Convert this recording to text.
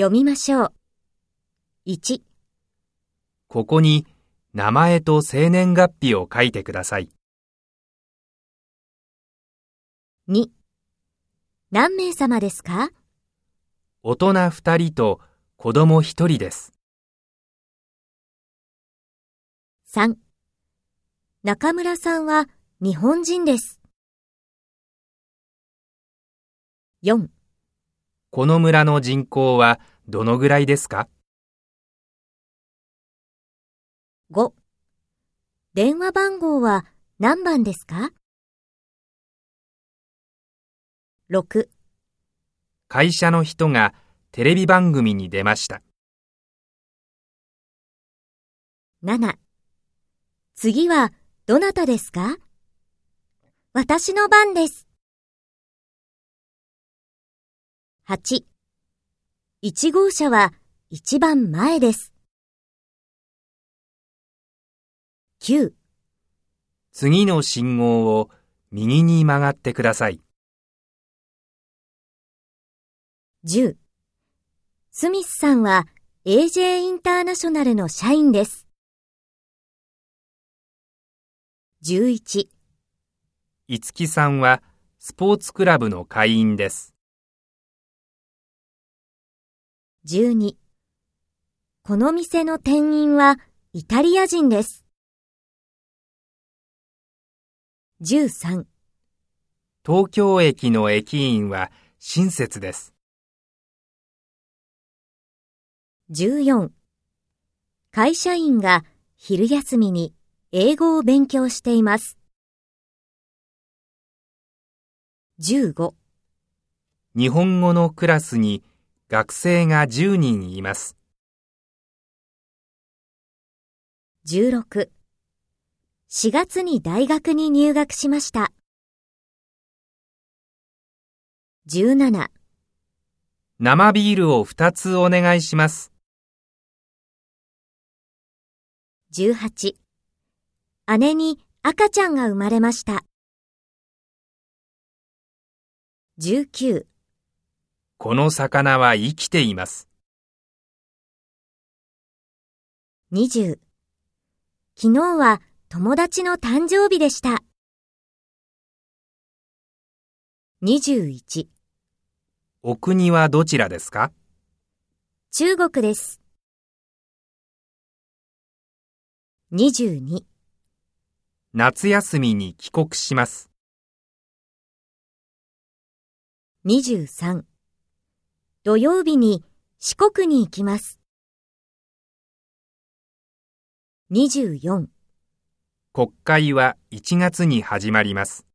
読みましょう。1、ここに名前と生年月日を書いてください。2、何名様ですか？大人2人と子供1人です。3中村さんは日本人です。4この村の人口はどのぐらいですか？5電話番号は何番ですか ?6 会社の人がテレビ番組に出ました。7次はどなたですか？私の番です。8 1号車は一番前です。9次の信号を右に曲がってください。10スミスさんは AJ インターナショナルの社員です。11いつきさんはスポーツクラブの会員です。12この店の店員はイタリア人です。13東京駅の駅員は親切です。14会社員が昼休みに英語を勉強しています。15日本語のクラスに学生が10人います。16 4月に大学に入学しました。17生ビールを2つお願いします。18姉に赤ちゃんが生まれました。19この魚は生きています。20昨日は友達の誕生日でした。21お国はどちらですか？中国です。22夏休みに帰国します。23土曜日に四国に行きます。24国会は1月に始まります。